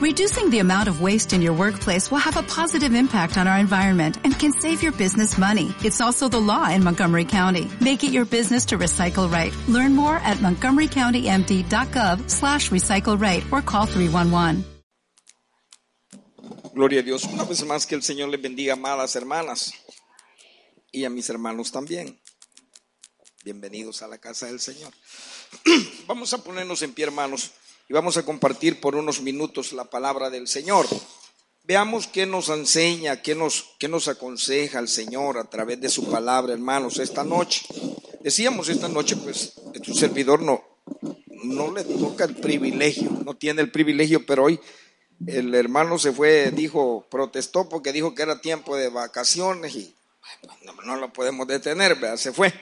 Reducing the amount of waste in your workplace will have a positive impact on our environment and can save your business money. It's also the law in Montgomery County. Make it your business to recycle right. Learn more at montgomerycountymd.gov slash recycle right or call 311. Gloria a Dios. Una vez más que el Señor les bendiga, amadas hermanas, y a mis hermanos también. Bienvenidos a la casa del Señor. Vamos a ponernos en pie, hermanos, y vamos a compartir por unos minutos la palabra del Señor. Veamos qué nos enseña, qué nos, qué nos aconseja el Señor a través de su palabra, hermanos, esta noche. Decíamos esta noche, pues, que tu servidor no, no le toca el privilegio, no tiene el privilegio, pero hoy el hermano se fue, dijo, protestó porque dijo que era tiempo de vacaciones y no, no lo podemos detener, se fue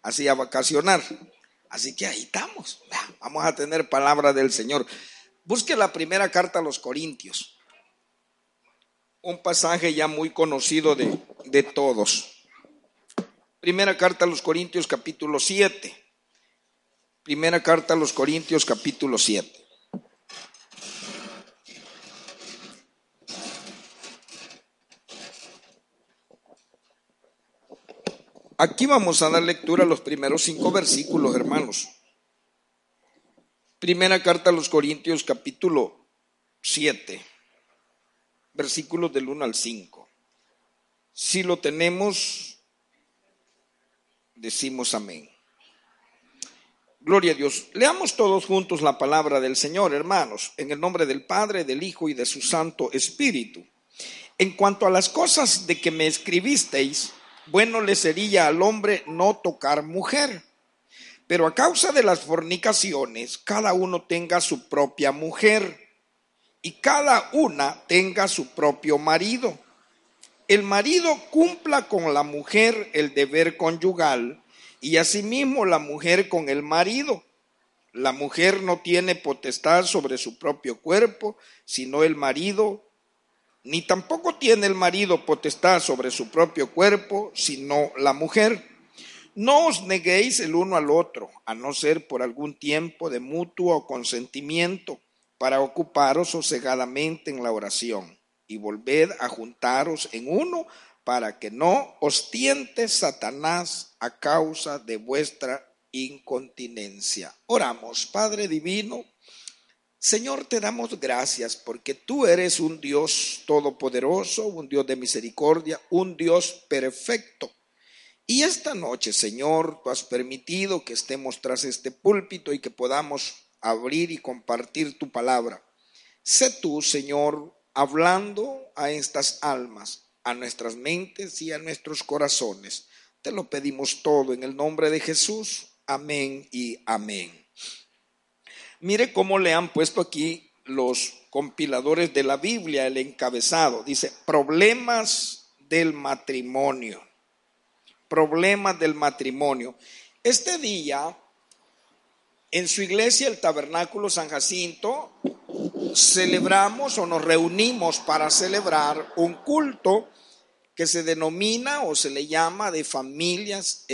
así a vacacionar. Así que ahí estamos, vamos a tener palabra del Señor. Busque la primera carta a los Corintios, un pasaje ya muy conocido de, de todos. Primera carta a los Corintios capítulo 7. Primera carta a los Corintios capítulo 7. Aquí vamos a dar lectura a los primeros cinco versículos, hermanos. Primera carta a los Corintios, capítulo 7, versículos del 1 al 5. Si lo tenemos, decimos amén. Gloria a Dios. Leamos todos juntos la palabra del Señor, hermanos, en el nombre del Padre, del Hijo y de su Santo Espíritu. En cuanto a las cosas de que me escribisteis, bueno le sería al hombre no tocar mujer. Pero a causa de las fornicaciones, cada uno tenga su propia mujer y cada una tenga su propio marido. El marido cumpla con la mujer el deber conyugal y asimismo la mujer con el marido. La mujer no tiene potestad sobre su propio cuerpo, sino el marido ni tampoco tiene el marido potestad sobre su propio cuerpo, sino la mujer. No os neguéis el uno al otro, a no ser por algún tiempo de mutuo consentimiento, para ocuparos sosegadamente en la oración, y volved a juntaros en uno, para que no os tiente Satanás a causa de vuestra incontinencia. Oramos, Padre Divino, Señor, te damos gracias porque tú eres un Dios todopoderoso, un Dios de misericordia, un Dios perfecto. Y esta noche, Señor, tú has permitido que estemos tras este púlpito y que podamos abrir y compartir tu palabra. Sé tú, Señor, hablando a estas almas, a nuestras mentes y a nuestros corazones. Te lo pedimos todo en el nombre de Jesús. Amén y amén. Mire cómo le han puesto aquí los compiladores de la Biblia el encabezado. Dice, problemas del matrimonio. Problemas del matrimonio. Este día, en su iglesia, el Tabernáculo San Jacinto, celebramos o nos reunimos para celebrar un culto que se denomina o se le llama de familias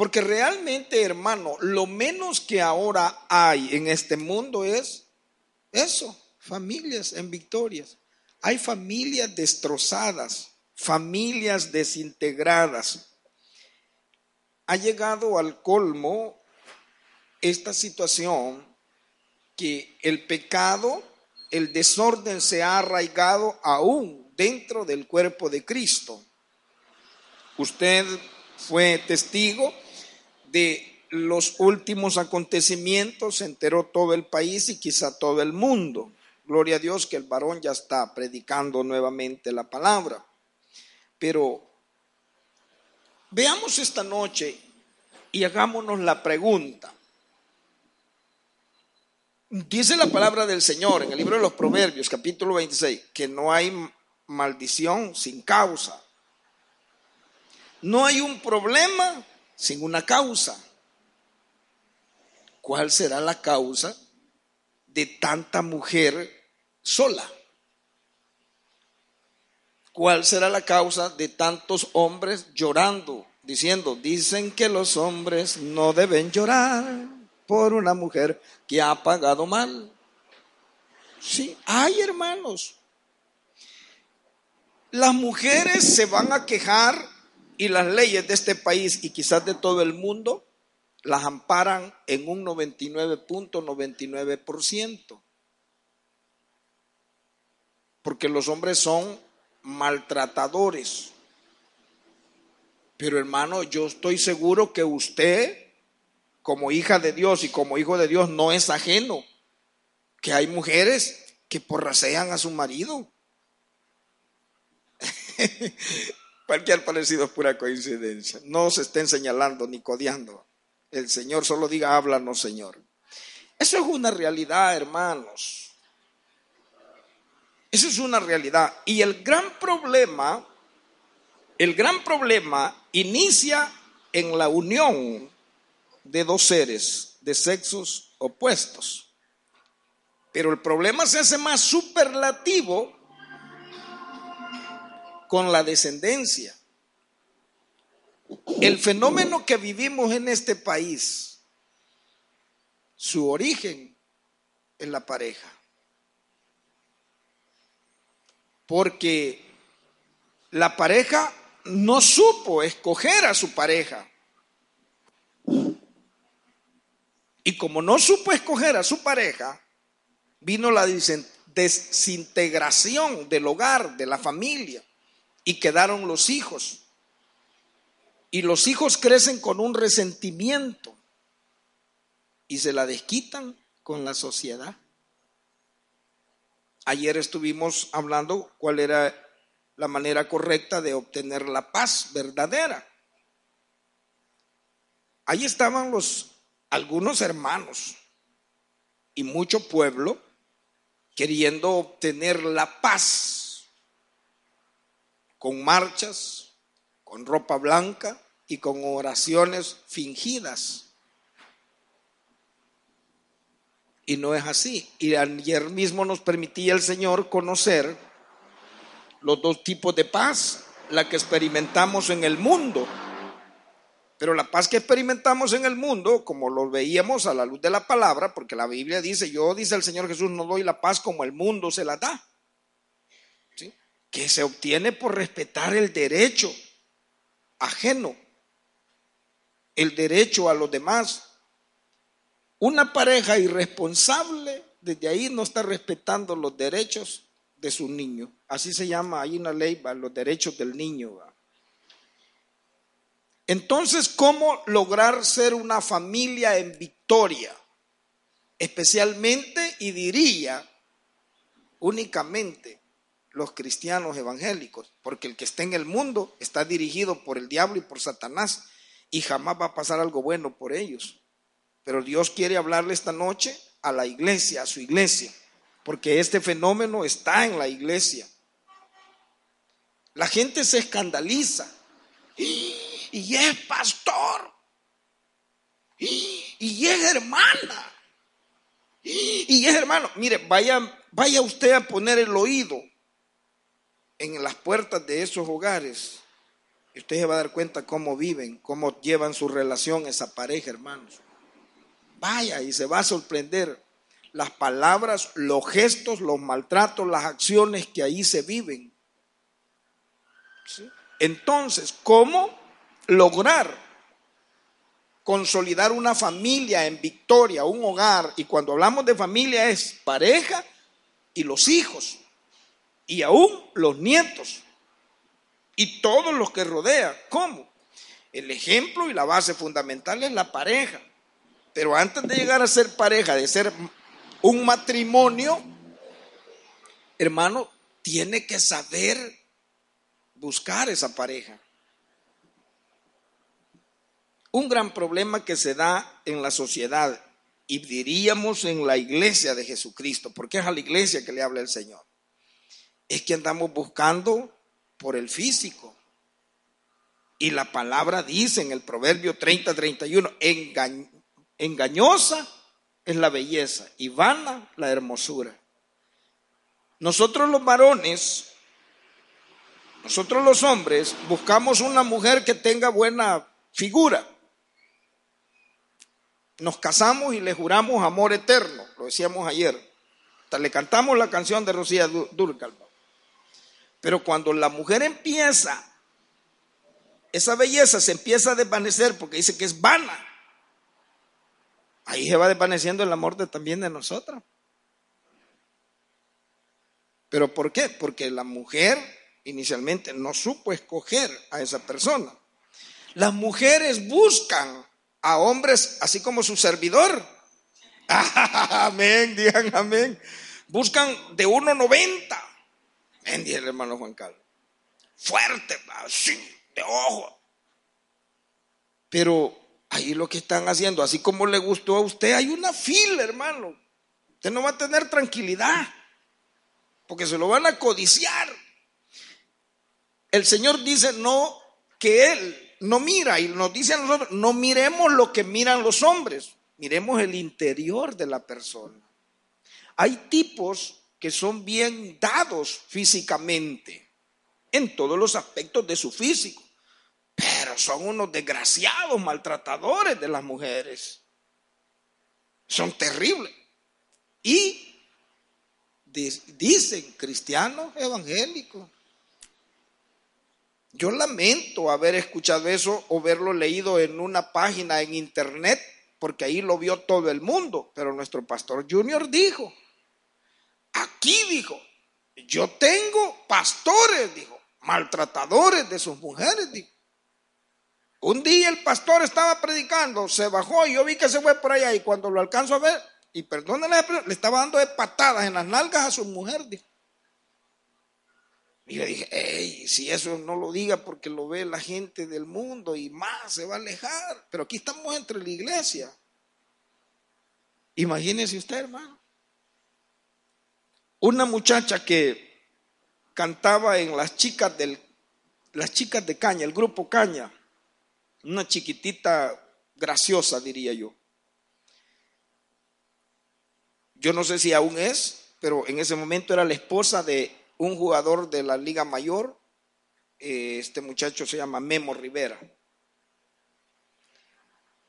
porque realmente, hermano, lo menos que ahora hay en este mundo es eso, familias en victorias. Hay familias destrozadas, familias desintegradas. Ha llegado al colmo esta situación que el pecado, el desorden se ha arraigado aún dentro del cuerpo de Cristo. Usted fue testigo de los últimos acontecimientos se enteró todo el país y quizá todo el mundo. Gloria a Dios que el varón ya está predicando nuevamente la palabra. Pero veamos esta noche y hagámonos la pregunta. Dice la palabra del Señor en el libro de los Proverbios, capítulo 26, que no hay maldición sin causa. No hay un problema sin una causa. ¿Cuál será la causa de tanta mujer sola? ¿Cuál será la causa de tantos hombres llorando, diciendo, dicen que los hombres no deben llorar por una mujer que ha pagado mal? Sí, hay hermanos. Las mujeres se van a quejar y las leyes de este país y quizás de todo el mundo las amparan en un 99.99%. Porque los hombres son maltratadores. Pero hermano, yo estoy seguro que usted, como hija de Dios y como hijo de Dios, no es ajeno. Que hay mujeres que porrasean a su marido. Cualquier parecido es pura coincidencia. No se estén señalando ni codeando. El Señor solo diga, háblanos, Señor. Eso es una realidad, hermanos. Eso es una realidad. Y el gran problema, el gran problema inicia en la unión de dos seres de sexos opuestos. Pero el problema se hace más superlativo con la descendencia. El fenómeno que vivimos en este país, su origen es la pareja. Porque la pareja no supo escoger a su pareja. Y como no supo escoger a su pareja, vino la desintegración del hogar, de la familia, y quedaron los hijos. Y los hijos crecen con un resentimiento y se la desquitan con la sociedad. Ayer estuvimos hablando cuál era la manera correcta de obtener la paz verdadera. Ahí estaban los algunos hermanos y mucho pueblo queriendo obtener la paz con marchas, con ropa blanca y con oraciones fingidas. Y no es así. Y ayer mismo nos permitía el Señor conocer los dos tipos de paz, la que experimentamos en el mundo. Pero la paz que experimentamos en el mundo, como lo veíamos a la luz de la palabra, porque la Biblia dice, yo, dice el Señor Jesús, no doy la paz como el mundo se la da. Que se obtiene por respetar el derecho ajeno el derecho a los demás. Una pareja irresponsable desde ahí no está respetando los derechos de su niño. Así se llama, hay una ley, los derechos del niño. Entonces, ¿cómo lograr ser una familia en victoria? Especialmente, y diría, únicamente los cristianos evangélicos, porque el que está en el mundo está dirigido por el diablo y por Satanás y jamás va a pasar algo bueno por ellos. Pero Dios quiere hablarle esta noche a la iglesia, a su iglesia, porque este fenómeno está en la iglesia. La gente se escandaliza y es pastor y es hermana y es hermano. Mire, vaya, vaya usted a poner el oído en las puertas de esos hogares, usted se va a dar cuenta cómo viven, cómo llevan su relación esa pareja, hermanos. Vaya y se va a sorprender las palabras, los gestos, los maltratos, las acciones que ahí se viven. Entonces, ¿cómo lograr consolidar una familia en victoria, un hogar? Y cuando hablamos de familia es pareja y los hijos y aún los nietos y todos los que rodean. ¿Cómo? El ejemplo y la base fundamental es la pareja. Pero antes de llegar a ser pareja, de ser un matrimonio, hermano, tiene que saber buscar esa pareja. Un gran problema que se da en la sociedad y diríamos en la iglesia de Jesucristo, porque es a la iglesia que le habla el Señor es que andamos buscando por el físico. Y la palabra dice en el Proverbio 30-31, engañosa es la belleza y vana la hermosura. Nosotros los varones, nosotros los hombres, buscamos una mujer que tenga buena figura. Nos casamos y le juramos amor eterno, lo decíamos ayer. Le cantamos la canción de Rocía Durcal. Pero cuando la mujer empieza, esa belleza se empieza a desvanecer porque dice que es vana. Ahí se va desvaneciendo el amor también de nosotros. ¿Pero por qué? Porque la mujer inicialmente no supo escoger a esa persona. Las mujeres buscan a hombres así como su servidor. amén, digan amén. Buscan de 1,90. Amén, el hermano Juan Carlos. Fuerte, así, de ojo. Pero ahí lo que están haciendo, así como le gustó a usted, hay una fila, hermano. Usted no va a tener tranquilidad, porque se lo van a codiciar. El Señor dice no que Él no mira y nos dice a nosotros, no miremos lo que miran los hombres, miremos el interior de la persona. Hay tipos que son bien dados físicamente, en todos los aspectos de su físico, pero son unos desgraciados maltratadores de las mujeres. Son terribles. Y dicen cristianos evangélicos yo lamento haber escuchado eso o verlo leído en una página en internet, porque ahí lo vio todo el mundo. Pero nuestro pastor Junior dijo, aquí dijo, yo tengo pastores, dijo, maltratadores de sus mujeres, dijo. Un día el pastor estaba predicando, se bajó y yo vi que se fue por allá y cuando lo alcanzo a ver, y perdónenle, le estaba dando de patadas en las nalgas a su mujer, dijo. Y yo dije, hey, si eso no lo diga porque lo ve la gente del mundo y más se va a alejar. Pero aquí estamos entre la iglesia. Imagínese usted, hermano. Una muchacha que cantaba en las chicas del, las chicas de caña, el grupo caña, una chiquitita graciosa, diría yo. Yo no sé si aún es, pero en ese momento era la esposa de un jugador de la Liga Mayor, eh, este muchacho se llama Memo Rivera.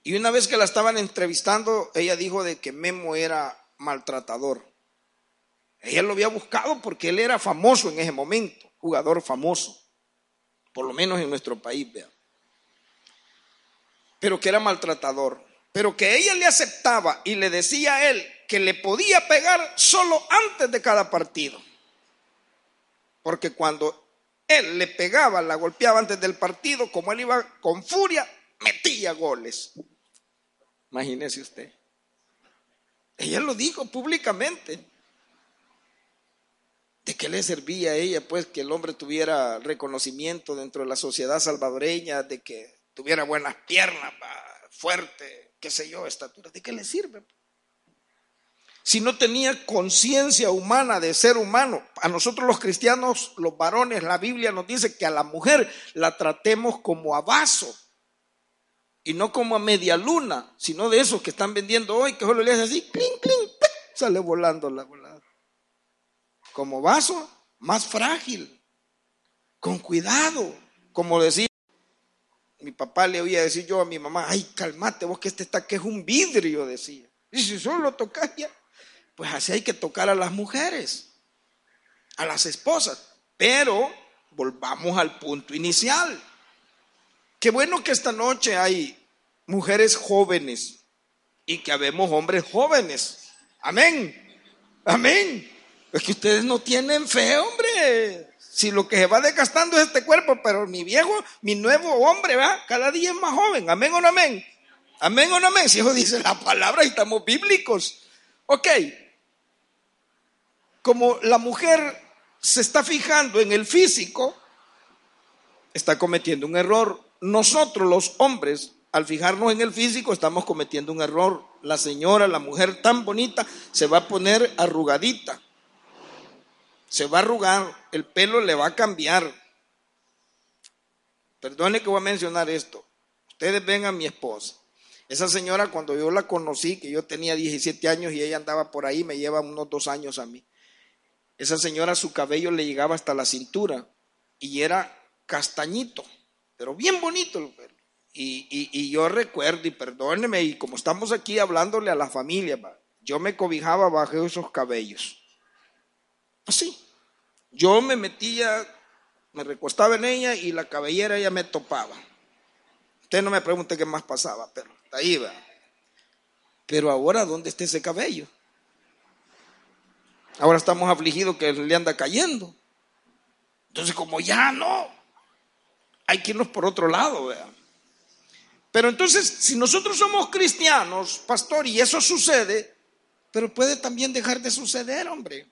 Y una vez que la estaban entrevistando, ella dijo de que Memo era maltratador. Ella lo había buscado porque él era famoso en ese momento, jugador famoso, por lo menos en nuestro país, vea. Pero que era maltratador. Pero que ella le aceptaba y le decía a él que le podía pegar solo antes de cada partido. Porque cuando él le pegaba, la golpeaba antes del partido, como él iba con furia, metía goles. Imagínese usted. Ella lo dijo públicamente. ¿De qué le servía a ella, pues, que el hombre tuviera reconocimiento dentro de la sociedad salvadoreña, de que tuviera buenas piernas, fuerte, qué sé yo, estatura? ¿De qué le sirve? si no tenía conciencia humana de ser humano. A nosotros los cristianos, los varones, la Biblia nos dice que a la mujer la tratemos como a vaso y no como a media luna, sino de esos que están vendiendo hoy, que solo le hace así, clink, clink, sale volando la. Como vaso, más frágil, con cuidado, como decía. Mi papá le oía decir yo a mi mamá, ay, calmate vos que este está que es un vidrio, decía. Y si solo lo tocas ya, pues así hay que tocar a las mujeres, a las esposas. Pero volvamos al punto inicial. Qué bueno que esta noche hay mujeres jóvenes y que habemos hombres jóvenes. Amén. Amén. Es que ustedes no tienen fe, hombre. Si lo que se va desgastando es este cuerpo, pero mi viejo, mi nuevo hombre, va, cada día es más joven. Amén o no amén. Amén o no amén. Si eso dice la palabra y estamos bíblicos. Ok, como la mujer se está fijando en el físico, está cometiendo un error. Nosotros los hombres, al fijarnos en el físico, estamos cometiendo un error. La señora, la mujer tan bonita, se va a poner arrugadita. Se va a arrugar, el pelo le va a cambiar. Perdone que voy a mencionar esto. Ustedes ven a mi esposa. Esa señora, cuando yo la conocí, que yo tenía 17 años y ella andaba por ahí, me lleva unos dos años a mí. Esa señora su cabello le llegaba hasta la cintura y era castañito, pero bien bonito el pelo. Y, yo recuerdo, y perdóneme, y como estamos aquí hablándole a la familia, yo me cobijaba bajo esos cabellos. Así. Yo me metía, me recostaba en ella y la cabellera ella me topaba. Usted no me pregunte qué más pasaba, pero ahí va. Pero ahora, ¿dónde está ese cabello? Ahora estamos afligidos que le anda cayendo. Entonces, como ya no, hay que irnos por otro lado, vean. Pero entonces, si nosotros somos cristianos, pastor, y eso sucede, pero puede también dejar de suceder, hombre.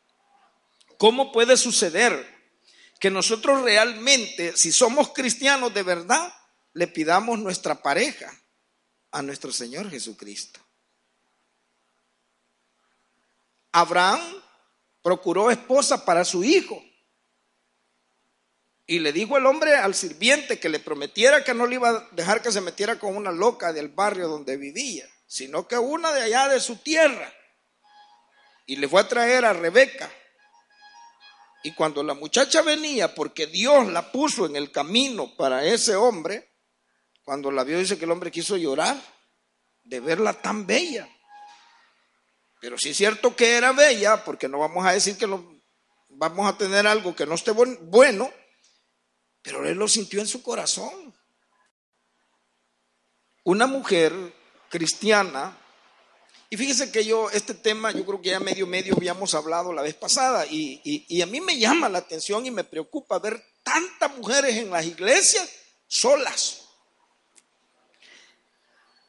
¿Cómo puede suceder que nosotros realmente, si somos cristianos de verdad, le pidamos nuestra pareja a nuestro Señor Jesucristo? Abraham procuró esposa para su hijo. Y le dijo el hombre al sirviente que le prometiera que no le iba a dejar que se metiera con una loca del barrio donde vivía, sino que una de allá de su tierra. Y le fue a traer a Rebeca. Y cuando la muchacha venía, porque Dios la puso en el camino para ese hombre, cuando la vio dice que el hombre quiso llorar de verla tan bella. Pero sí es cierto que era bella, porque no vamos a decir que vamos a tener algo que no esté bueno, pero él lo sintió en su corazón. Una mujer cristiana, y fíjese que yo, este tema, yo creo que ya medio medio habíamos hablado la vez pasada, y, y a mí me llama la atención y me preocupa ver tantas mujeres en las iglesias solas.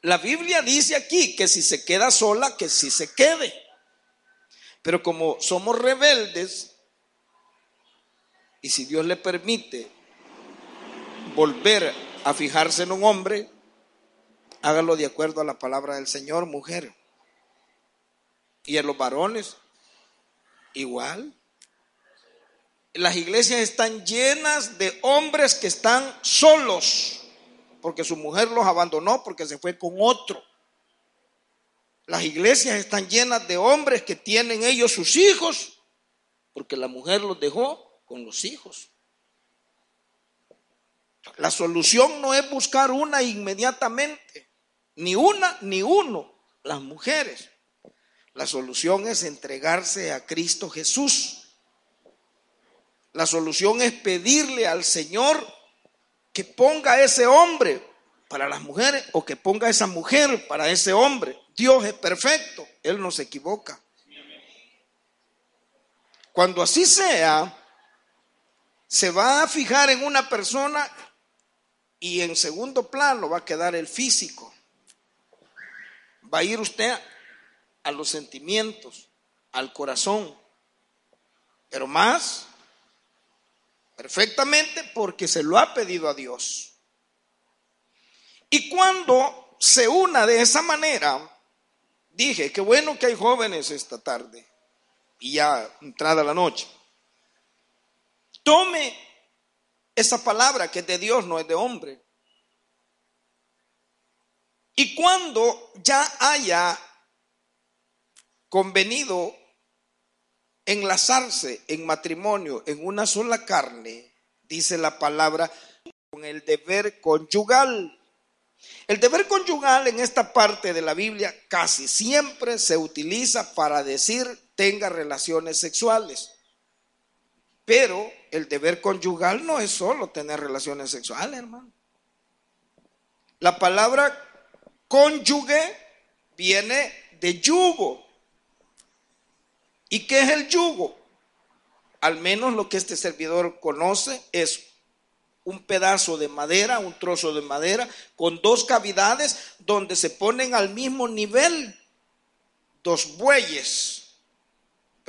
La Biblia dice aquí que si se queda sola, que si se quede. Pero como somos rebeldes, y si Dios le permite volver a fijarse en un hombre, hágalo de acuerdo a la palabra del Señor, mujer. Y en los varones, igual. Las iglesias están llenas de hombres que están solos, porque su mujer los abandonó, porque se fue con otro. Las iglesias están llenas de hombres que tienen ellos sus hijos, porque la mujer los dejó con los hijos. La solución no es buscar una inmediatamente, ni una ni uno, las mujeres. La solución es entregarse a Cristo Jesús. La solución es pedirle al Señor que ponga ese hombre para las mujeres o que ponga esa mujer para ese hombre. Dios es perfecto, Él no se equivoca. Cuando así sea, se va a fijar en una persona y en segundo plano va a quedar el físico. Va a ir usted a los sentimientos, al corazón, pero más perfectamente porque se lo ha pedido a Dios. Y cuando se una de esa manera, dije, qué bueno que hay jóvenes esta tarde y ya entrada la noche. Tome esa palabra que es de Dios, no es de hombre. Y cuando ya haya convenido enlazarse en matrimonio en una sola carne, dice la palabra, con el deber conyugal. El deber conyugal en esta parte de la Biblia casi siempre se utiliza para decir tenga relaciones sexuales. Pero el deber conyugal no es solo tener relaciones sexuales, hermano. La palabra cónyuge viene de yugo. ¿Y qué es el yugo? Al menos lo que este servidor conoce es un pedazo de madera, un trozo de madera, con dos cavidades donde se ponen al mismo nivel dos bueyes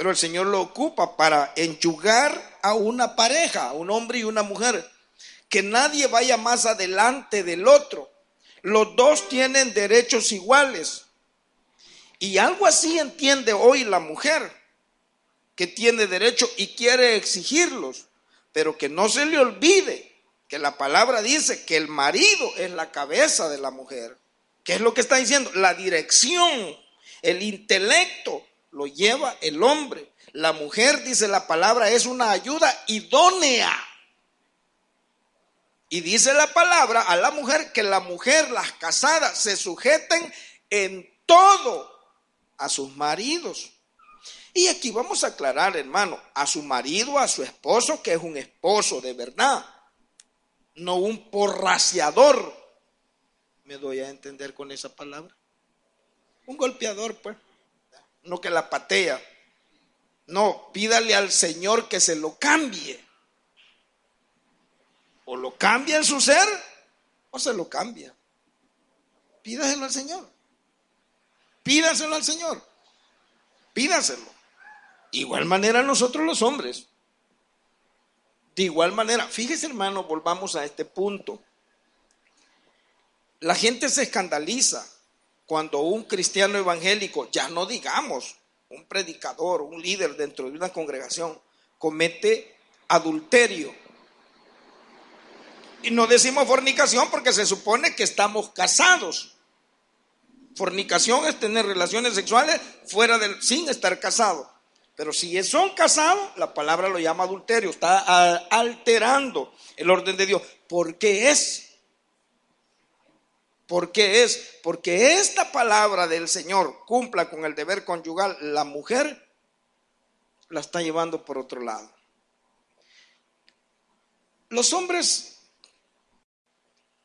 pero el Señor lo ocupa para enyugar a una pareja, un hombre y una mujer. Que nadie vaya más adelante del otro. Los dos tienen derechos iguales. Y algo así entiende hoy la mujer, que tiene derecho y quiere exigirlos. Pero que no se le olvide que la palabra dice que el marido es la cabeza de la mujer. ¿Qué es lo que está diciendo? La dirección, el intelecto, lo lleva el hombre. La mujer, dice la palabra, es una ayuda idónea. Y dice la palabra a la mujer que la mujer, las casadas, se sujeten en todo a sus maridos. Y aquí vamos a aclarar, hermano, a su marido, a su esposo, que es un esposo de verdad, no un porraciador. ¿Me doy a entender con esa palabra? Un golpeador, pues, no que la patea. No, pídale al Señor que se lo cambie. O lo cambia en su ser o se lo cambia. Pídaselo al Señor. Pídaselo al Señor. Pídaselo. Igual manera nosotros los hombres. De igual manera, fíjese hermano, volvamos a este punto. La gente se escandaliza cuando un cristiano evangélico, ya no digamos un predicador, un líder dentro de una congregación, comete adulterio. Y no decimos fornicación porque se supone que estamos casados. Fornicación es tener relaciones sexuales fuera del, sin estar casado. Pero si son casados, la palabra lo llama adulterio, está alterando el orden de Dios. ¿Por qué es? ¿Por qué es? Porque esta palabra del Señor cumpla con el deber conyugal, la mujer la está llevando por otro lado. Los hombres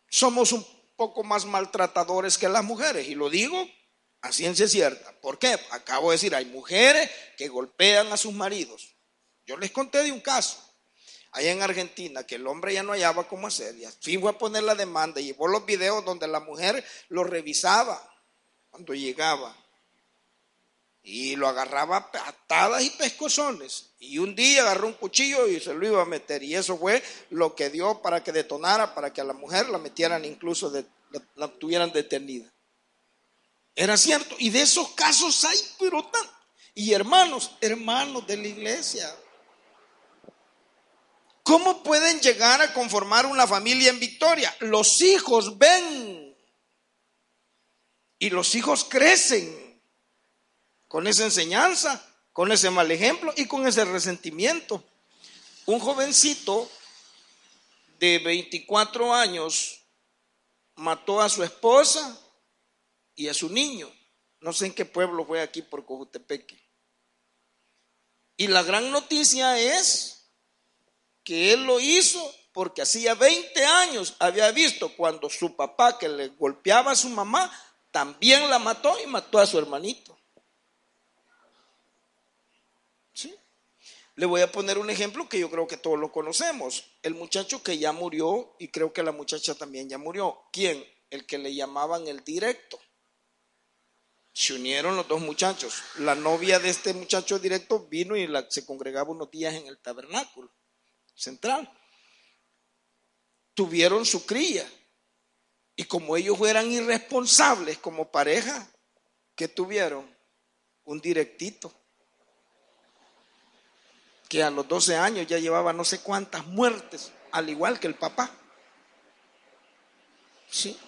somos un poco más maltratadores que las mujeres, y lo digo a ciencia cierta. ¿Por qué? Acabo de decir, hay mujeres que golpean a sus maridos. Yo les conté de un caso, allá en Argentina, que el hombre ya no hallaba cómo hacer. Y fue a poner la demanda llevó los videos donde la mujer lo revisaba cuando llegaba. Y lo agarraba a patadas y pescozones. Y un día agarró un cuchillo y se lo iba a meter. Y eso fue lo que dio para que detonara, para que a la mujer la metieran incluso, la, la tuvieran detenida. Era cierto. Y de esos casos hay, pero tan. Y hermanos, hermanos de la iglesia. ¿Cómo pueden llegar a conformar una familia en victoria? Los hijos ven. Y los hijos crecen con esa enseñanza, con ese mal ejemplo y con ese resentimiento. Un jovencito de 24 años mató a su esposa y a su niño. No sé en qué pueblo fue aquí por Cojutepeque. Y la gran noticia es que él lo hizo porque hacía 20 años había visto cuando su papá que le golpeaba a su mamá también la mató y mató a su hermanito. ¿Sí? Le voy a poner un ejemplo que yo creo que todos lo conocemos. El muchacho que ya murió y creo que la muchacha también ya murió. ¿Quién? El que le llamaban el directo se unieron los dos muchachos. La novia de este muchacho directo vino y se congregaba unos días en el tabernáculo central. Tuvieron su cría. Y como ellos eran irresponsables como pareja, ¿qué tuvieron? Un directito. Que a los 12 años ya llevaba no sé cuántas muertes, al igual que el papá. ¿Sí?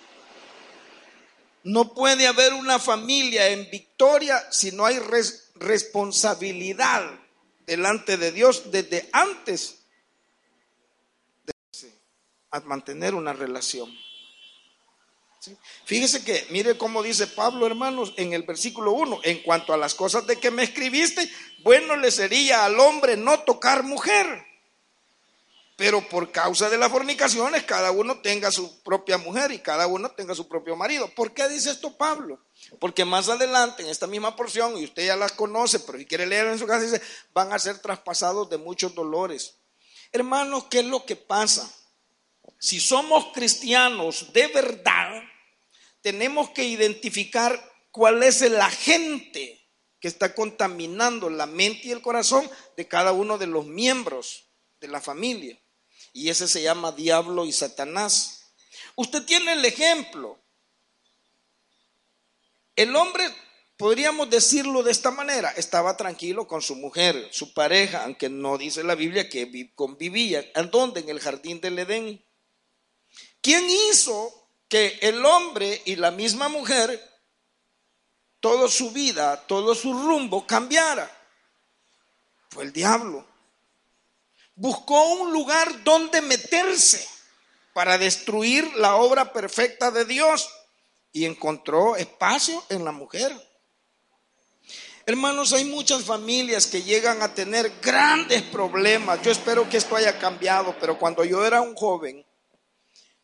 No puede haber una familia en victoria si no hay responsabilidad delante de Dios desde antes de mantener una relación. Fíjese que, mire cómo dice Pablo, hermanos, en el versículo 1, en cuanto a las cosas de que me escribiste, bueno le sería al hombre no tocar mujer pero por causa de las fornicaciones cada uno tenga su propia mujer y cada uno tenga su propio marido. ¿Por qué dice esto Pablo? Porque más adelante en esta misma porción, y usted ya las conoce, pero si quiere leer en su casa, dice, van a ser traspasados de muchos dolores. Hermanos, ¿qué es lo que pasa? Si somos cristianos de verdad, tenemos que identificar cuál es el agente que está contaminando la mente y el corazón de cada uno de los miembros de la familia. Y ese se llama diablo y Satanás. Usted tiene el ejemplo. El hombre, podríamos decirlo de esta manera, estaba tranquilo con su mujer, su pareja, aunque no dice la Biblia que convivía. ¿En dónde? En el jardín del Edén. ¿Quién hizo que el hombre y la misma mujer, toda su vida, todo su rumbo cambiara? Fue el diablo buscó un lugar donde meterse para destruir la obra perfecta de Dios y encontró espacio en la mujer. Hermanos, hay muchas familias que llegan a tener grandes problemas. Yo espero que esto haya cambiado, pero cuando yo era un joven,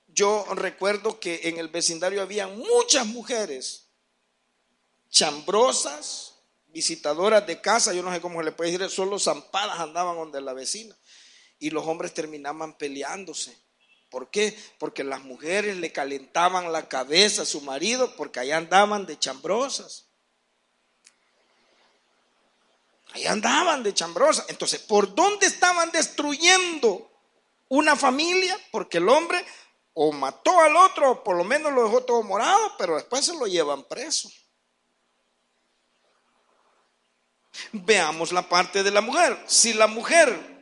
yo recuerdo que en el vecindario había muchas mujeres chambrosas, visitadoras de casa, yo no sé cómo se le puede decir, solo zampadas andaban donde la vecina. Y los hombres terminaban peleándose. ¿Por qué? Porque las mujeres le calentaban la cabeza a su marido porque allá andaban de chambrosas. Allá andaban de chambrosas. Entonces, ¿por dónde estaban destruyendo una familia? Porque el hombre o mató al otro, o por lo menos lo dejó todo morado, pero después se lo llevan preso. Veamos la parte de la mujer. Si la mujer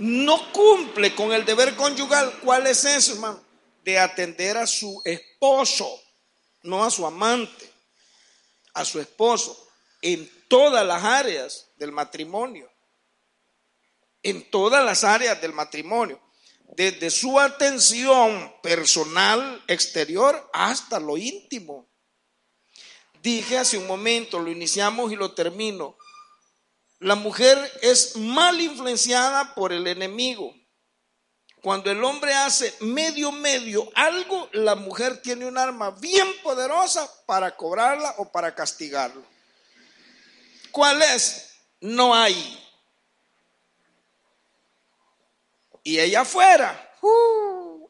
no cumple con el deber conyugal, ¿cuál es eso, hermano? De atender a su esposo, no a su amante, a su esposo, en todas las áreas del matrimonio. En todas las áreas del matrimonio desde su atención personal exterior hasta lo íntimo. Dije hace un momento, lo iniciamos y lo termino. La mujer es mal influenciada por el enemigo. Cuando el hombre hace medio medio algo, la mujer tiene un arma bien poderosa para cobrarla o para castigarlo. ¿Cuál es? No hay. Y ella afuera, uh,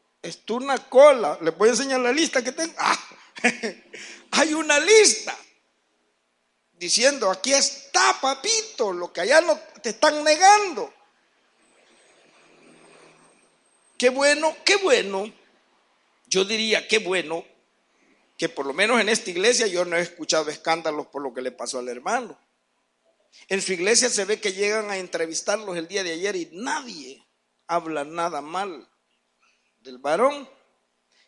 una cola. Les voy a enseñar la lista que tengo. Ah, hay una lista diciendo, aquí está, papito, lo que allá no te están negando. Qué bueno, qué bueno. Yo diría, qué bueno que por lo menos en esta iglesia yo no he escuchado escándalos por lo que le pasó al hermano. En su iglesia se ve que llegan a entrevistarlos el día de ayer y nadie habla nada mal del varón.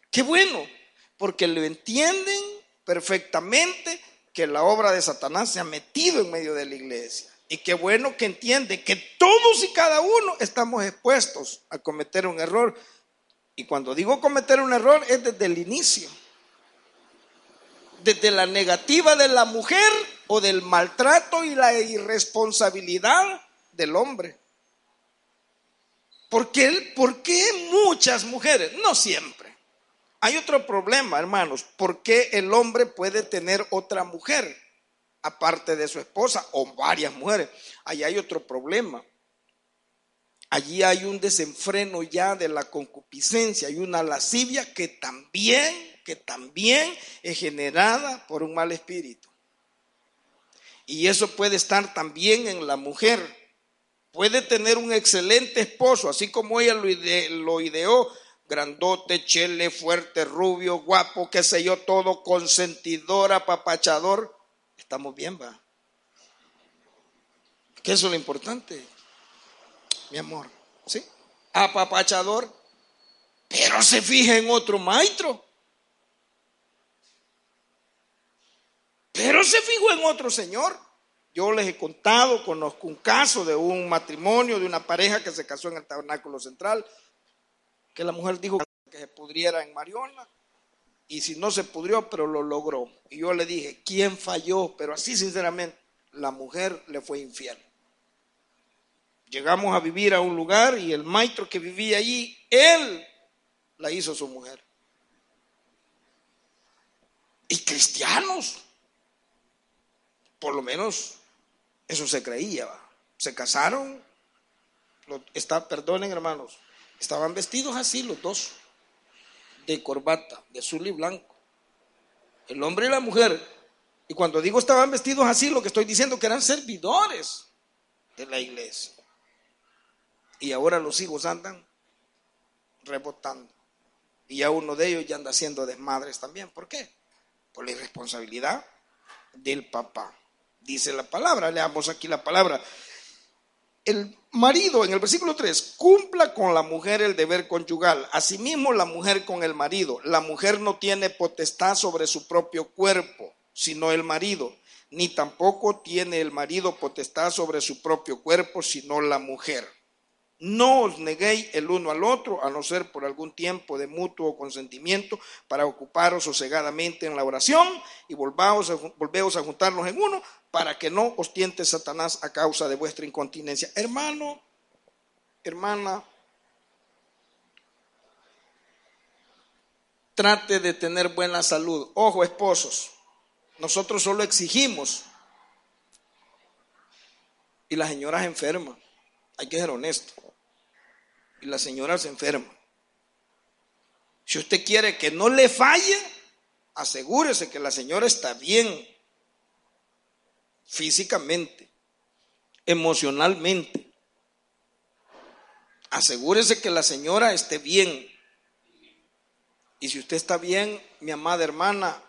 Qué bueno, porque lo entienden perfectamente que la obra de Satanás se ha metido en medio de la iglesia. Y qué bueno que entiende que todos y cada uno estamos expuestos a cometer un error. Y cuando digo cometer un error es desde el inicio. Desde la negativa de la mujer o del maltrato y la irresponsabilidad del hombre. ¿Por qué, muchas mujeres? No siempre. Hay otro problema, hermanos. ¿Por qué el hombre puede tener otra mujer aparte de su esposa o varias mujeres? Allí hay otro problema. Allí hay un desenfreno ya de la concupiscencia, hay una lascivia que también, que también es generada por un mal espíritu. Y eso puede estar también en la mujer puede tener un excelente esposo, así como ella lo, ideó, grandote, chele, fuerte, rubio, guapo, qué sé yo, todo consentidor, apapachador. Estamos bien, va. ¿Qué es lo importante? Mi amor, ¿sí? Apapachador, pero se fija en otro maestro. Pero se fijó en otro señor. Yo les he contado, conozco un caso de un matrimonio, de una pareja que se casó en el tabernáculo central, que la mujer dijo que se pudriera en Mariona, y si no se pudrió, pero lo logró. Y yo le dije, ¿quién falló? Pero así sinceramente, la mujer le fue infiel. Llegamos a vivir a un lugar y el maestro que vivía allí, él la hizo su mujer. Y cristianos, por lo menos eso se creía. Se casaron, está, perdonen hermanos, estaban vestidos así los dos, de corbata, de azul y blanco. El hombre y la mujer. Y cuando digo estaban vestidos así, lo que estoy diciendo que eran servidores de la iglesia. Y ahora los hijos andan rebotando. Y ya uno de ellos ya anda haciendo desmadres también. ¿Por qué? Por la irresponsabilidad del papá dice la palabra. Leamos aquí la palabra. El marido, en el versículo 3, cumpla con la mujer el deber conyugal, asimismo la mujer con el marido. La mujer no tiene potestad sobre su propio cuerpo, sino el marido, ni tampoco tiene el marido potestad sobre su propio cuerpo, sino la mujer. No os neguéis el uno al otro, a no ser por algún tiempo de mutuo consentimiento, para ocuparos sosegadamente en la oración y volvaos a, volveos a juntarnos en uno, para que no os tiente Satanás a causa de vuestra incontinencia. Hermano, hermana, trate de tener buena salud. Ojo, esposos, nosotros solo exigimos y la señora se enferma. Hay que ser honesto y la señora se enferma. Si usted quiere que no le falle, asegúrese que la señora está bien físicamente, emocionalmente. Asegúrese que la señora esté bien. Y si usted está bien, mi amada hermana,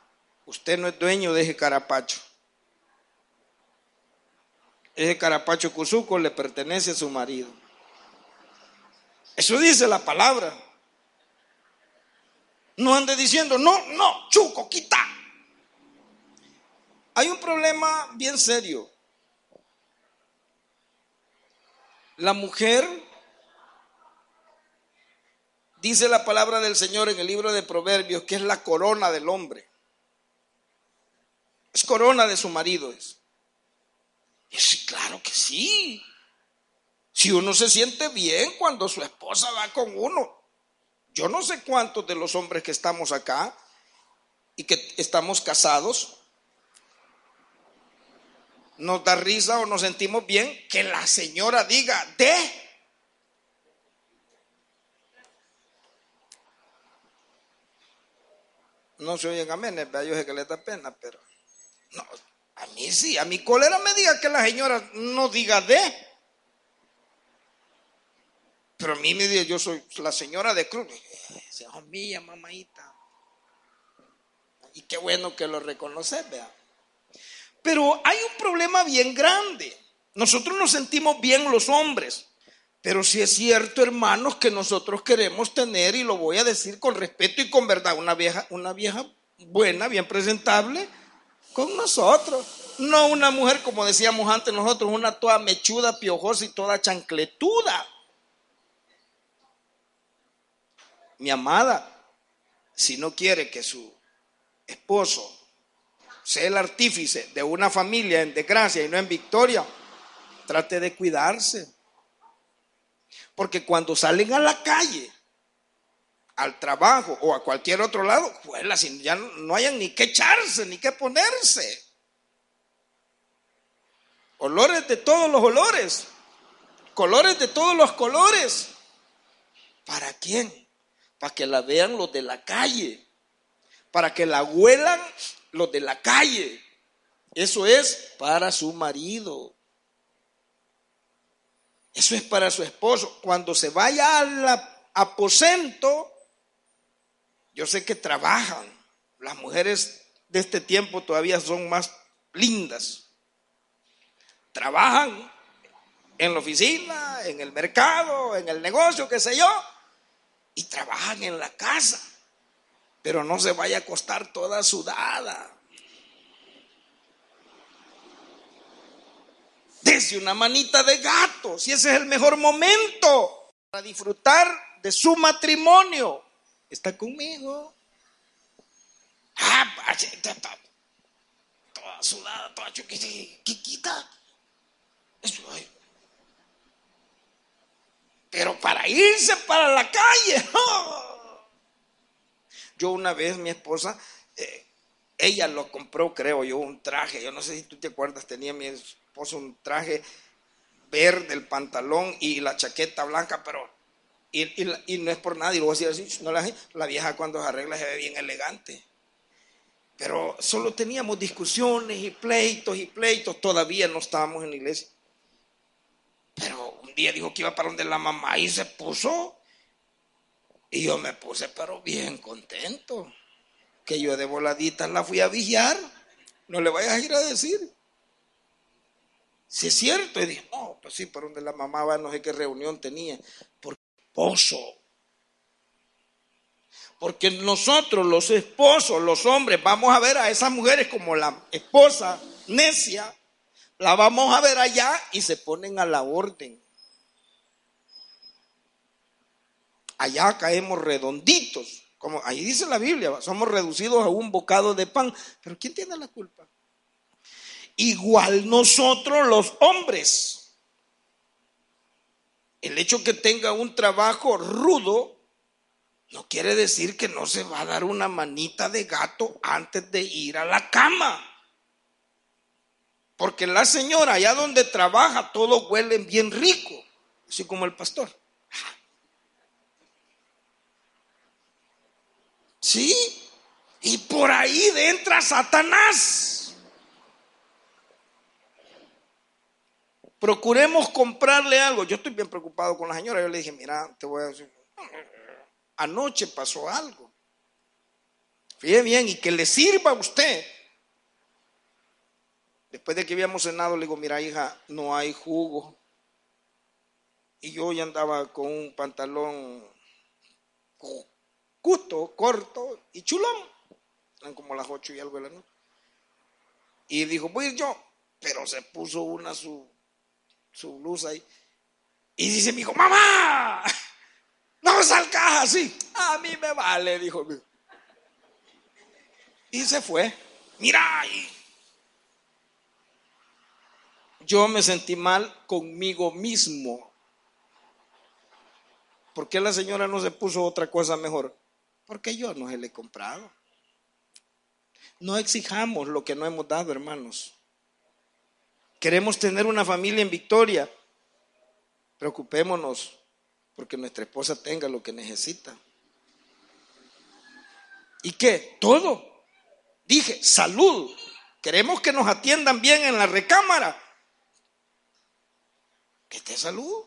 usted no es dueño de ese carapacho. Ese carapacho cuzuco le pertenece a su marido. Eso dice la palabra. No ande diciendo, no, no, chuco, quita. Hay un problema bien serio. La mujer, dice la palabra del Señor en el libro de Proverbios, que es la corona del hombre. Es corona de su marido. Es. Y claro que sí. Si uno se siente bien cuando su esposa va con uno. Yo no sé cuántos de los hombres que estamos acá y que estamos casados nos da risa o nos sentimos bien que la señora diga de. No se oyen aménes, yo sé que le da pena, pero no, a mí sí, a mi cólera me diga que la señora no diga de. Pero a mí me dice, yo soy la señora de Cruz. Dice, oh, mía, mamáita. Y qué bueno que lo reconoces, vea. Pero hay un problema bien grande. Nosotros nos sentimos bien los hombres. Pero si es cierto, hermanos, que nosotros queremos tener, y lo voy a decir con respeto y con verdad, una vieja, una vieja buena, bien presentable, con nosotros. No una mujer, como decíamos antes nosotros, una toda mechuda, piojosa y toda chancletuda. Mi amada, si no quiere que su esposo sea el artífice de una familia en desgracia y no en victoria, trate de cuidarse. Porque cuando salen a la calle, al trabajo o a cualquier otro lado, pues ya no hayan ni que echarse, ni que ponerse. Olores de todos los olores, colores de todos los colores. ¿Para quién? Para que la vean los de la calle, para que la huelan los de la calle. Eso es para su marido. Eso es para su esposo. Cuando se vaya al aposento, yo sé que trabajan. Las mujeres de este tiempo todavía son más lindas. Trabajan en la oficina, en el mercado, en el negocio, qué sé yo y trabajan en la casa, pero no se vaya a acostar toda sudada. Desde una manita de gato, si ese es el mejor momento para disfrutar de su matrimonio. ¿Está conmigo? Ah, toda sudada, toda chiquita. Eso, pero para irse para la calle. Yo una vez, mi esposa, eh, ella lo compró, creo yo, un traje. Yo no sé si tú te acuerdas, tenía mi esposo un traje verde, el pantalón y la chaqueta blanca, pero. Y, no es por nada, y luego así, no la, la vieja cuando se arregla se ve bien elegante. Pero solo teníamos discusiones y pleitos y pleitos, todavía no estábamos en la iglesia. Pero día dijo que iba para donde la mamá y se puso. Y yo me puse, pero bien contento. Que yo de voladita la fui a vigiar. No le vayas a ir a decir. Si es cierto. Y dije, no, pues sí, para donde la mamá va, no sé qué reunión tenía. Por esposo. Porque nosotros, los esposos, los hombres, vamos a ver a esas mujeres como la esposa necia la vamos a ver allá y se ponen a la orden. Allá caemos redonditos. Como ahí dice la Biblia, somos reducidos a un bocado de pan. Pero ¿quién tiene la culpa? Igual nosotros los hombres. El hecho que tenga un trabajo rudo no quiere decir que no se va a dar una manita de gato antes de ir a la cama. Porque la señora, allá donde trabaja, todo huele bien rico, así como el pastor. ¿Sí? Y por ahí entra Satanás. Procuremos comprarle algo. Yo estoy bien preocupado con la señora. Yo le dije, mira, te voy a decir, anoche pasó algo. Fíjate bien, y que le sirva a usted. Después de que habíamos cenado, le digo, mira hija, no hay jugo. Y yo ya andaba con un pantalón justo, corto y chulón. Eran como las ocho y algo de la noche. Y dijo, voy a ir yo. Pero se puso una su, su blusa ahí. Y dice mi hijo, mamá, no salgas así. A mí me vale, dijo. Y se fue. Mira, yo me sentí mal conmigo mismo. ¿Por qué la señora no se puso otra cosa mejor? Porque yo no se le he comprado. No exijamos lo que no hemos dado, hermanos. Queremos tener una familia en victoria. Preocupémonos porque nuestra esposa tenga lo que necesita. ¿Y qué? Todo. Dije, salud. Queremos que nos atiendan bien en la recámara. Que esté salud.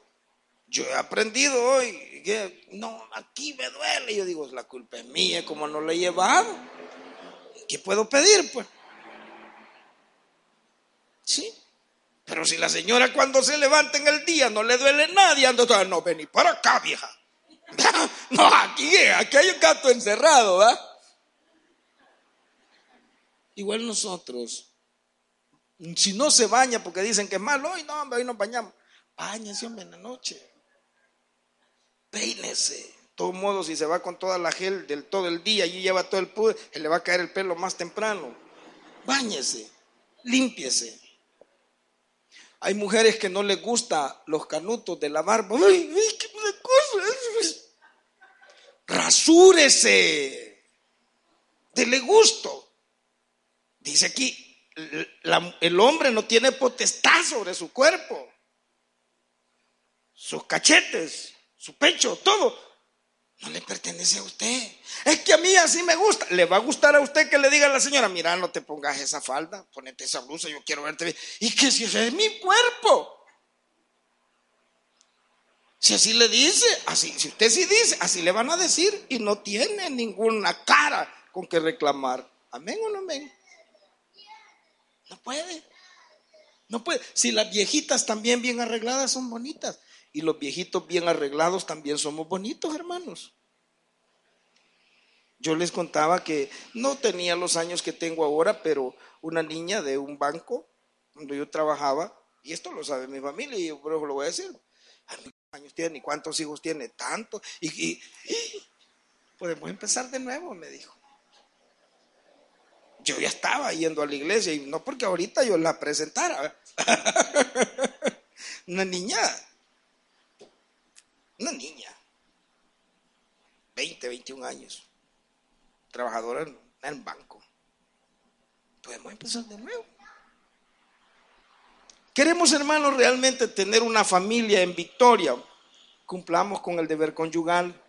Yo he aprendido hoy que no, aquí me duele. Yo digo, la culpa es mía, como no lo he llevado. ¿Qué puedo pedir, pues? Sí. Pero si la señora cuando se levanta en el día no le duele nadie, ando toda, no, vení para acá, vieja. no, aquí, aquí hay un gato encerrado, ¿va? Igual nosotros, si no se baña porque dicen que es malo, hoy no, hoy nos bañamos. Báñese, hombre, en la noche. Peínese. De todos modos, si se va con toda la gel del todo el día y lleva todo el pudre, le va a caer el pelo más temprano. Báñese, límpiese. Hay mujeres que no les gusta los canutos de la barba. ¡Ay, qué cosa! Rasúrese. Dele gusto. Dice aquí, el hombre no tiene potestad sobre su cuerpo. Sus cachetes, su pecho, todo. No le pertenece a usted. Es que a mí así me gusta. Le va a gustar a usted que le diga a la señora, mira, no te pongas esa falda, ponete esa blusa, yo quiero verte bien. Y que si ese es mi cuerpo. Si así le dice, así, si usted sí dice, así le van a decir y no tiene ninguna cara con que reclamar. Amén o no amén. No puede. No puede. Si las viejitas también bien arregladas son bonitas y los viejitos bien arreglados también somos bonitos, hermanos. Yo les contaba que no tenía los años que tengo ahora, pero una niña de un banco donde yo trabajaba, y esto lo sabe mi familia, y yo lo voy a decir, ¿cuántos años tiene? ¿Y cuántos hijos tiene? Tanto. Y, podemos empezar de nuevo, me dijo. Yo ya estaba yendo a la iglesia, y no porque ahorita yo la presentara. una niña una niña, 20, 21 años, trabajadora en, el banco. Podemos empezar de nuevo. Queremos, hermanos, realmente tener una familia en victoria. Cumplamos con el deber conyugal.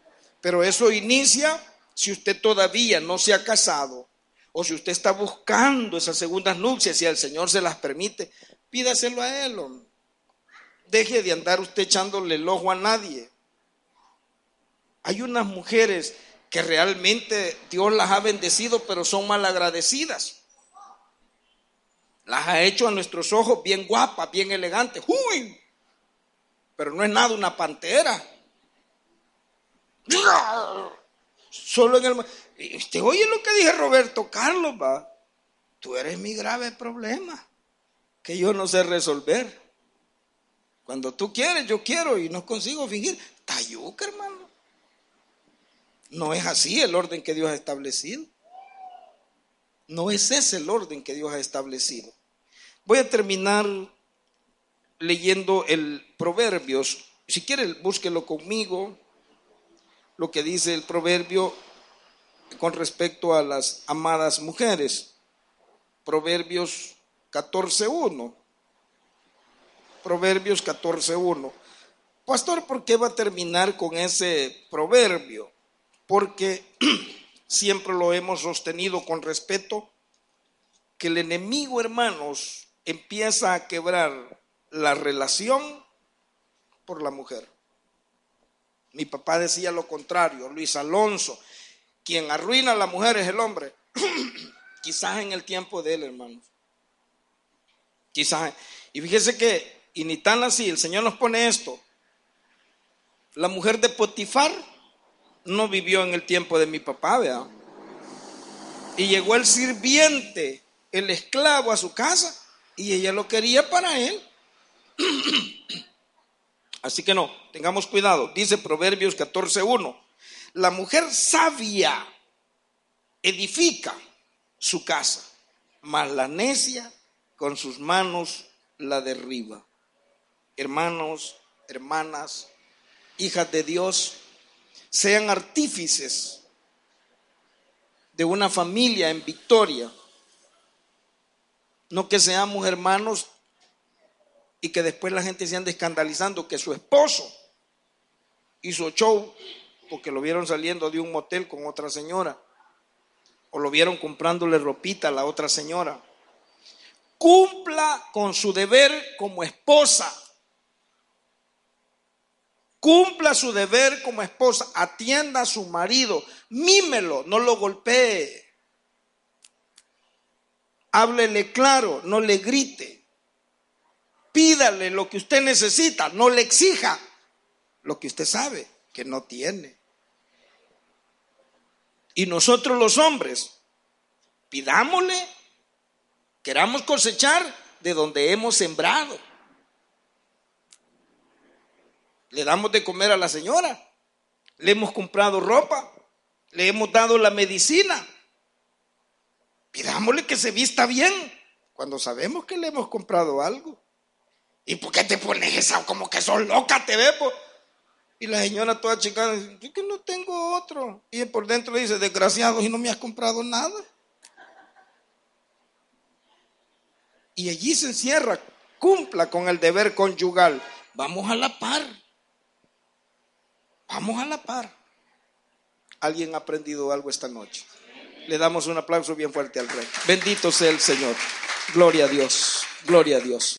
Pero eso inicia si usted todavía no se ha casado o si usted está buscando esas segundas nupcias y el Señor se las permite, pídaselo a Él. Deje de andar usted echándole el ojo a nadie. Hay unas mujeres que realmente Dios las ha bendecido, pero son mal agradecidas. Las ha hecho a nuestros ojos bien guapas, bien elegantes. ¡Uy! Pero no es nada una pantera. Solo en el. Usted oye lo que dije Roberto Carlos, va. Tú eres mi grave problema, que yo no sé resolver. Cuando tú quieres, yo quiero y no consigo fingir. Tayuca, hermano. No es así el orden que Dios ha establecido. No es ese el orden que Dios ha establecido. Voy a terminar leyendo el Proverbios. Si quiere, búsquelo conmigo, lo que dice el Proverbio con respecto a las amadas mujeres. Proverbios 14.1. Proverbios 14.1. Pastor, ¿por qué va a terminar con ese proverbio? Porque siempre lo hemos sostenido con respeto, que el enemigo, hermanos, empieza a quebrar la relación por la mujer. Mi papá decía lo contrario, Luis Alonso, quien arruina a la mujer es el hombre. Quizás en el tiempo de él, hermanos. Quizás. Y fíjese que, y ni tan así, el Señor nos pone esto. La mujer de Potifar no vivió en el tiempo de mi papá, ¿verdad? Y llegó el sirviente, el esclavo a su casa, y ella lo quería para él. Así que no, tengamos cuidado. Dice Proverbios 14.1, la mujer sabia edifica su casa, mas la necia con sus manos la derriba. Hermanos, hermanas, hijas de Dios, sean artífices de una familia en victoria. No que seamos hermanos y que después la gente se ande escandalizando que su esposo hizo show porque lo vieron saliendo de un motel con otra señora o lo vieron comprándole ropita a la otra señora. Cumpla con su deber como esposa. Cumpla su deber como esposa. Atienda a su marido. Mímelo, no lo golpee. Háblele claro, no le grite. Pídale lo que usted necesita, no le exija lo que usted sabe que no tiene. Y nosotros los hombres, pidámosle, queramos cosechar de donde hemos sembrado. Le damos de comer a la señora, le hemos comprado ropa, le hemos dado la medicina. Pidámosle que se vista bien cuando sabemos que le hemos comprado algo. ¿Y por qué te pones esa como que sos loca, te ve? Y la señora toda chica dice, yo que no tengo otro. Y por dentro dice, desgraciado, y no me has comprado nada. Y allí se encierra, cumpla con el deber conyugal. Vamos a la par. Vamos a la par. ¿Alguien ha aprendido algo esta noche? Le damos un aplauso bien fuerte al rey. Bendito sea el Señor. Gloria a Dios. Gloria a Dios.